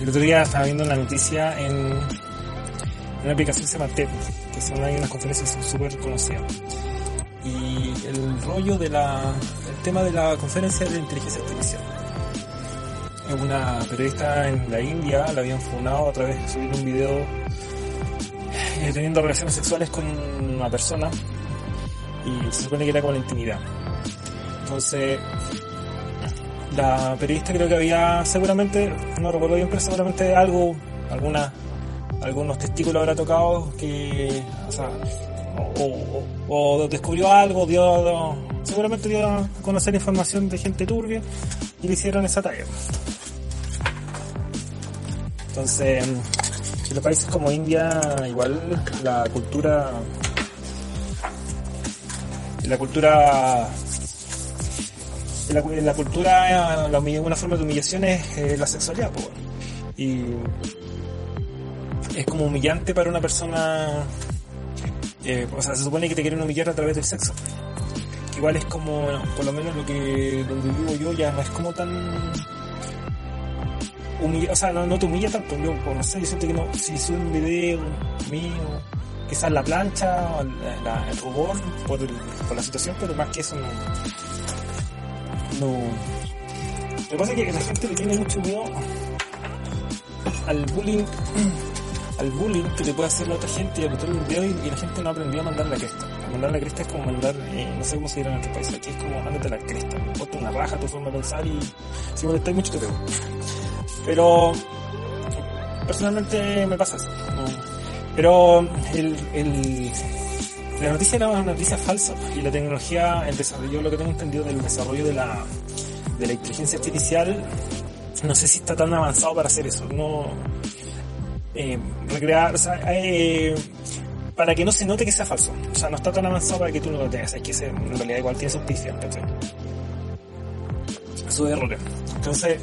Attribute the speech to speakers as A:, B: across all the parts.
A: El otro día estaba viendo una noticia en una aplicación que se llama TED, que son hay unas conferencias súper conocidas. Y el rollo de la, el tema de la conferencia de inteligencia artificial. Una periodista en la India la habían funado a través de subir un video eh, teniendo relaciones sexuales con una persona y se supone que era con la intimidad. Entonces, la periodista creo que había seguramente, no recuerdo bien, pero seguramente algo, alguna, algunos testículos habrá tocado que, o sea, o, o, descubrió algo, dio, seguramente dio a conocer información de gente turbia y le hicieron esa talla. Entonces, en los países como India, igual la cultura, la cultura la, la cultura, la, una forma de humillación es eh, la sexualidad, y es como humillante para una persona, eh, o sea, se supone que te quieren humillar a través del sexo. Igual es como, por lo menos lo que donde vivo yo ya no es como tan humilla, o sea, no, te humilla tanto, yo pues, no sé, yo siento que no, si subo un video mío, quizás la plancha, la, el rubor, por, por la situación, pero más que eso no, no. Lo que pasa es que la gente le tiene mucho miedo al bullying, al bullying que te puede hacer la otra gente y a botar un video y, la gente no aprendió a mandar la cresta. mandar la cresta es como mandar, eh, no sé cómo se dirá en nuestro país, aquí es como mandarte la cresta. Ponte una raja, tu forma de pensar y si molestáis mucho te pego. Pero personalmente me pasa eso. Pero el, la noticia era una noticia falsa y la tecnología, el desarrollo, lo que tengo entendido del desarrollo de la, de la inteligencia artificial, no sé si está tan avanzado para hacer eso. No eh, recrear, o sea, eh, para que no se note que sea falso. O sea, no está tan avanzado para que tú no lo tengas. Hay que en realidad igual tiene auspicio, Su errores. Entonces,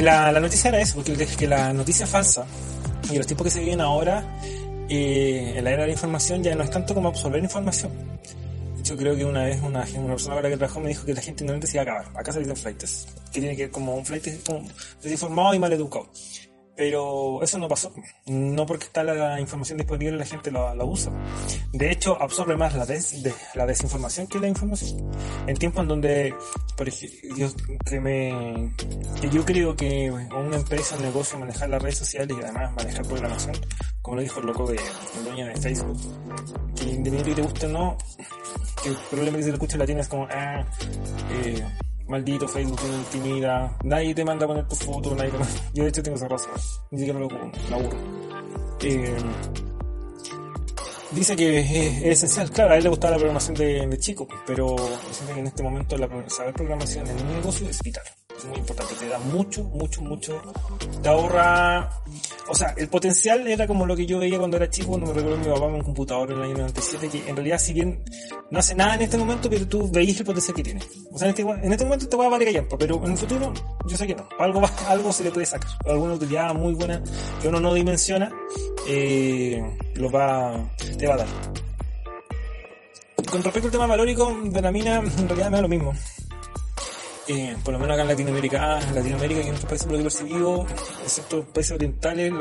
A: la, la noticia era eso, porque que la noticia falsa y los tiempos que se viven ahora eh, en la era de la información ya no es tanto como absorber información. Hecho, creo que una vez una, persona para que trabajó me dijo que la gente ignorante se iba a acabar. Acá se dicen flights, que tiene que ver como un flight desinformado y mal educado. Pero eso no pasó. No porque está la información disponible la gente la, usa. De hecho, absorbe más la, la desinformación que la información. En tiempos en donde, por ejemplo, yo, que, me, yo creo que una empresa, un negocio, manejar las redes sociales y además manejar programación, como lo dijo el loco de el dueño de Facebook, que independientemente que te guste o no, que el problema que se lo escucha la tiene es como, ah, eh, Maldito Facebook me intimida. Nadie te manda a poner tu foto, nadie te manda... Yo de hecho tengo esa razón. Ni siquiera lo, aburro. Eh, dice que es, esencial, claro, a él le gustaba la programación de, de chico, pero siento que en este momento la, saber programación en un negocio es vital es muy importante, te da mucho, mucho, mucho, te ahorra, o sea, el potencial era como lo que yo veía cuando era chico, cuando me recuerdo mi papá en un computador en el año 97, que en realidad si bien no hace nada en este momento, pero tú veías el potencial que tiene. O sea, en este, en este momento te voy a valer callar, pero en el futuro yo sé que no, algo, algo se le puede sacar, alguna utilidad muy buena que uno no dimensiona, eh, lo va, te va a dar. Con respecto al tema valórico de la mina, en realidad me da lo mismo eh, por lo menos acá en Latinoamérica, en Latinoamérica y en otros países por lo que percibido, excepto países orientales,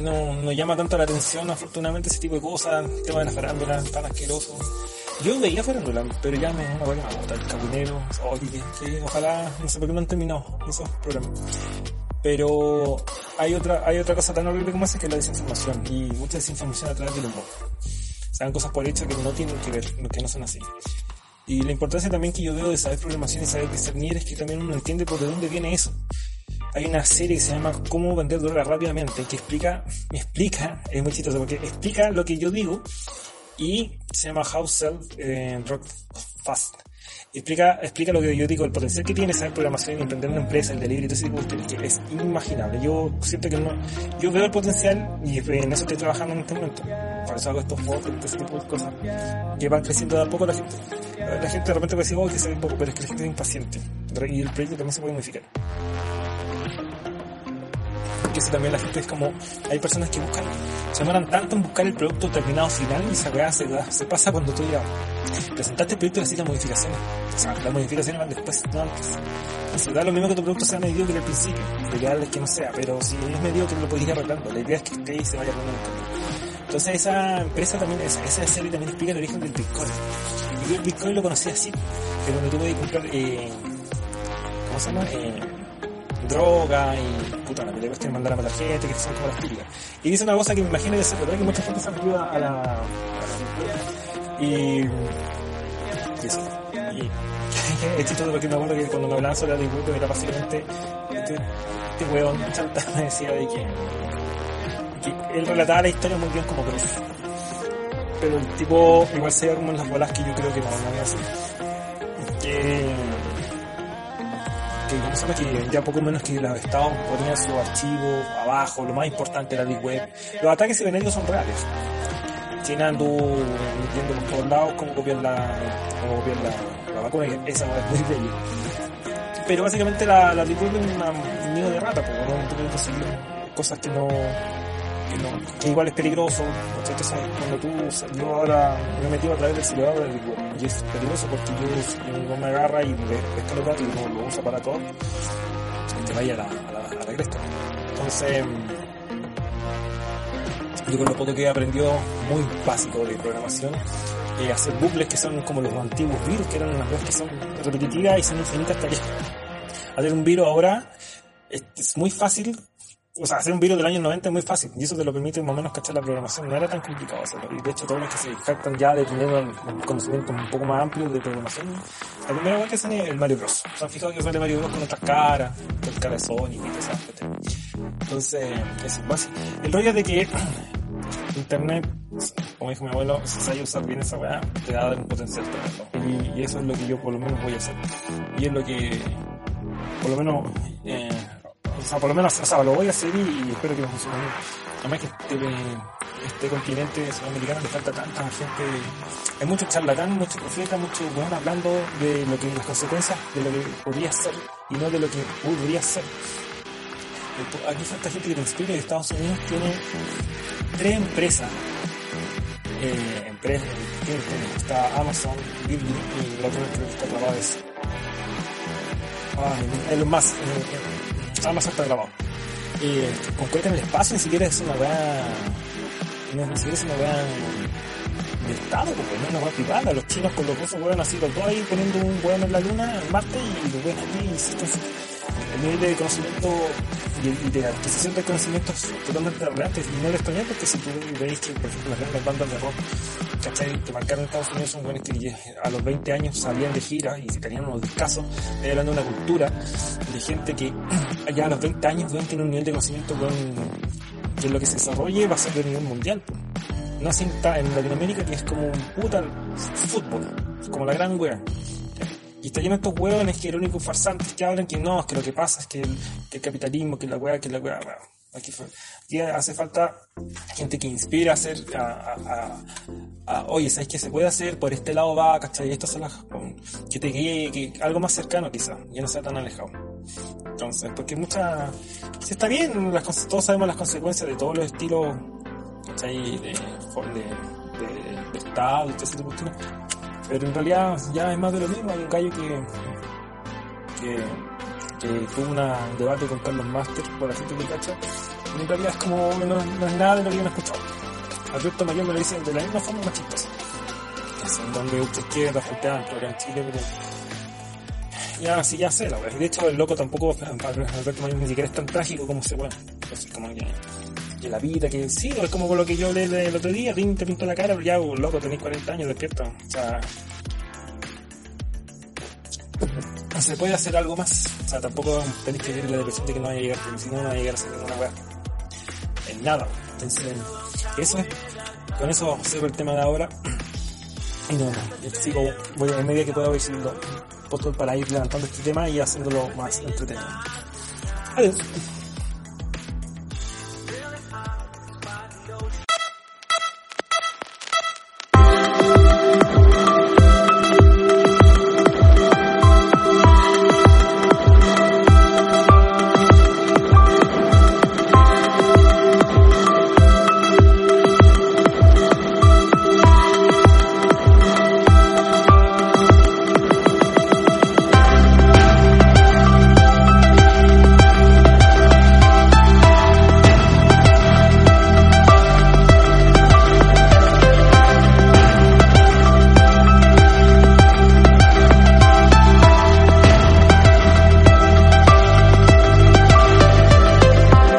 A: no, no llama tanto la atención afortunadamente ese tipo de cosas, el tema de la farándula, tan asqueroso. Yo veía farándula, pero ya me una buena bota, el cabinero, ojalá, no sé por qué no han terminado esos programas. Pero hay otra, hay otra cosa tan horrible como esa que es la desinformación, y mucha desinformación a través del humor. Se dan cosas por hecho que no tienen que ver, que no son así. Y la importancia también que yo veo de saber programación y saber discernir es que también uno entiende por de dónde viene eso. Hay una serie que se llama Cómo vender droga rápidamente, que explica, me explica, es muy chistoso porque explica lo que yo digo y se llama How Sell eh, Drug Fast. Explica, explica lo que yo digo, el potencial que tiene saber programación y emprender una empresa, el delivery todo ese tipo de cosas, que es inimaginable. Yo siento que no, yo veo el potencial y en eso estoy trabajando en este momento. Por eso hago estos fotos, ese tipo de cosas, que van creciendo de a poco la gente la gente de repente puede decir, oh, que se ve poco, pero es que la gente es impaciente. Y el proyecto también se puede modificar. Porque eso también la gente es como, hay personas que buscan, se demoran tanto en buscar el producto terminado final y esa weá se, se pasa cuando tú ya presentaste el proyecto y las modificaciones. O sea, las modificaciones van después, no antes. Entonces da lo mismo que tu producto sea mediocre al principio, lo ideal es que no sea, pero si es mediocre lo puedes ir arreglando, la idea es que esté y se vaya arreglando Entonces esa empresa también, esa, esa serie también explica el origen del Bitcoin. Yo el Bitcoin lo conocí así, que cuando tuve que comprar, eh, ¿cómo se llama? Eh, droga y puta, la pelea que mandar a matar gente, que son como las típicas. Y dice una cosa que me imagino de ser verdad que mucha gente se metido a la, a la y, y eso. Y es chistoso porque me acuerdo que cuando me hablaban sobre la disputa era básicamente este, este weón chanta me decía de que, que él relataba la historia muy bien como Cruz. Pero el tipo igual se como en las bolas que yo creo que no, no voy a hacer. Que que, ya poco menos que los estados ponían sus archivos abajo, lo más importante era la web. Los ataques cibernéticos son reales. China anduvo viendo por todos lados cómo copiar la, cómo copiar la, la vacuna, esa es muy bella. Pero básicamente la, la Web es un nido de rata, porque no tú conseguir cosas que no, que no, que igual es peligroso. Entonces, cuando tú, yo ahora me he metido a través del celular y es peligroso porque yo, no me agarra y me pesca los datos y no lo usa para todo, te vaya a la, a la, a la cresta. Entonces, yo con lo poco que he aprendido, muy básico de programación, eh, hacer bucles que son como los antiguos virus, que eran unas cosas que son repetitivas y son infinitas tareas. Hacer un virus ahora es, es, muy fácil, o sea, hacer un virus del año 90 es muy fácil, y eso te lo permite más o menos cachar la programación, no era tan complicado hacerlo, y de hecho todos los que se jactan ya de tener un conocimiento un poco más amplio de programación, la primera vez que hacen es el Mario Bros. ¿Se han fijado que sale Mario Bros con otras caras, con cara de Sonic y cosas Entonces, es básico. El rollo es de que Internet, como dijo mi abuelo, si sabes usar bien esa weá, te da un potencial tremendo. Y, y, eso es lo que yo por lo menos voy a hacer. Y es lo que, por lo menos, eh, o sea, por lo menos, o sea, lo voy a hacer y, espero que me funcione bien. Además que este, este continente sudamericano le falta tanta gente, hay muchos charlatán, muchos profetas, muchos hablando de lo que, las consecuencias de lo que podría ser y no de lo que podría ser aquí falta gente que te inspire. Estados Unidos tiene tres empresas. Eh, empresas, está Amazon, Disney y la otra que está grabado es. Ah, el más. Está grabado. Eh, concreta en el espacio ni siquiera es una weá. Ni siquiera es una weá de Estado, porque no es una weá privada. Los chinos con los rusos weón así los dos ahí poniendo un weón en la luna, en Marte, y los weón aquí insisten el nivel de conocimiento y de adquisición de conocimientos totalmente y no les extrañar porque si tú veis que, por ejemplo, las grandes bandas de rock, ¿cachai? Que marcaron Estados Unidos son buenos que a los 20 años salían de gira y se tenían unos discasos, hablando de una cultura de gente que ya a los 20 años ven tiene un nivel de conocimiento con, que lo que se desarrolle va a ser de nivel mundial. No así en Latinoamérica que es como un puta fútbol, como la gran wea. Y está lleno de estos hueones que eran únicos farsantes que hablan que no, es que lo que pasa es que el, el capitalismo, que la hueá, que la hueá, bueno, aquí, hace falta gente que inspire a hacer, a, a, a, oye, ¿sabes qué se puede hacer? Por este lado va, ¿cachai? Estas son las, que te guíe, que algo más cercano quizá, ya no sea tan alejado. Entonces, porque mucha, si está bien, las, todos sabemos las consecuencias de todos los estilos, ¿cachai? De, de Estado y todo ese tipo de cuestiones pero en realidad ya es más de lo mismo. Hay un gallo que, que, que tuvo un debate con Carlos Master, por la gente que cacha. Y en realidad es como, no, es nada de lo que yo no he escuchado. Alberto Mayor me lo dice de la misma forma. Es en donde usted izquierda, frente a en Chile, pero ya sí ya sé la verdad. De hecho el loco tampoco Alberto Mayor ni siquiera es tan trágico como se puede. Entonces como que, que la vida que sí, es como con lo que yo leí el otro día, te pintó la cara, pero ya loco tenéis 40 años despierto. O sea se puede hacer algo más. O sea, tampoco tenéis que vivir la depresión de que no vaya a llegar, porque si no, no va a llegar a ser ninguna weá. En nada. Entonces, eso es. Con eso cierro el tema de ahora. Y no, sigo, voy a medida que pueda ir siguiendo para ir levantando este tema y haciéndolo más entretenido. Adiós.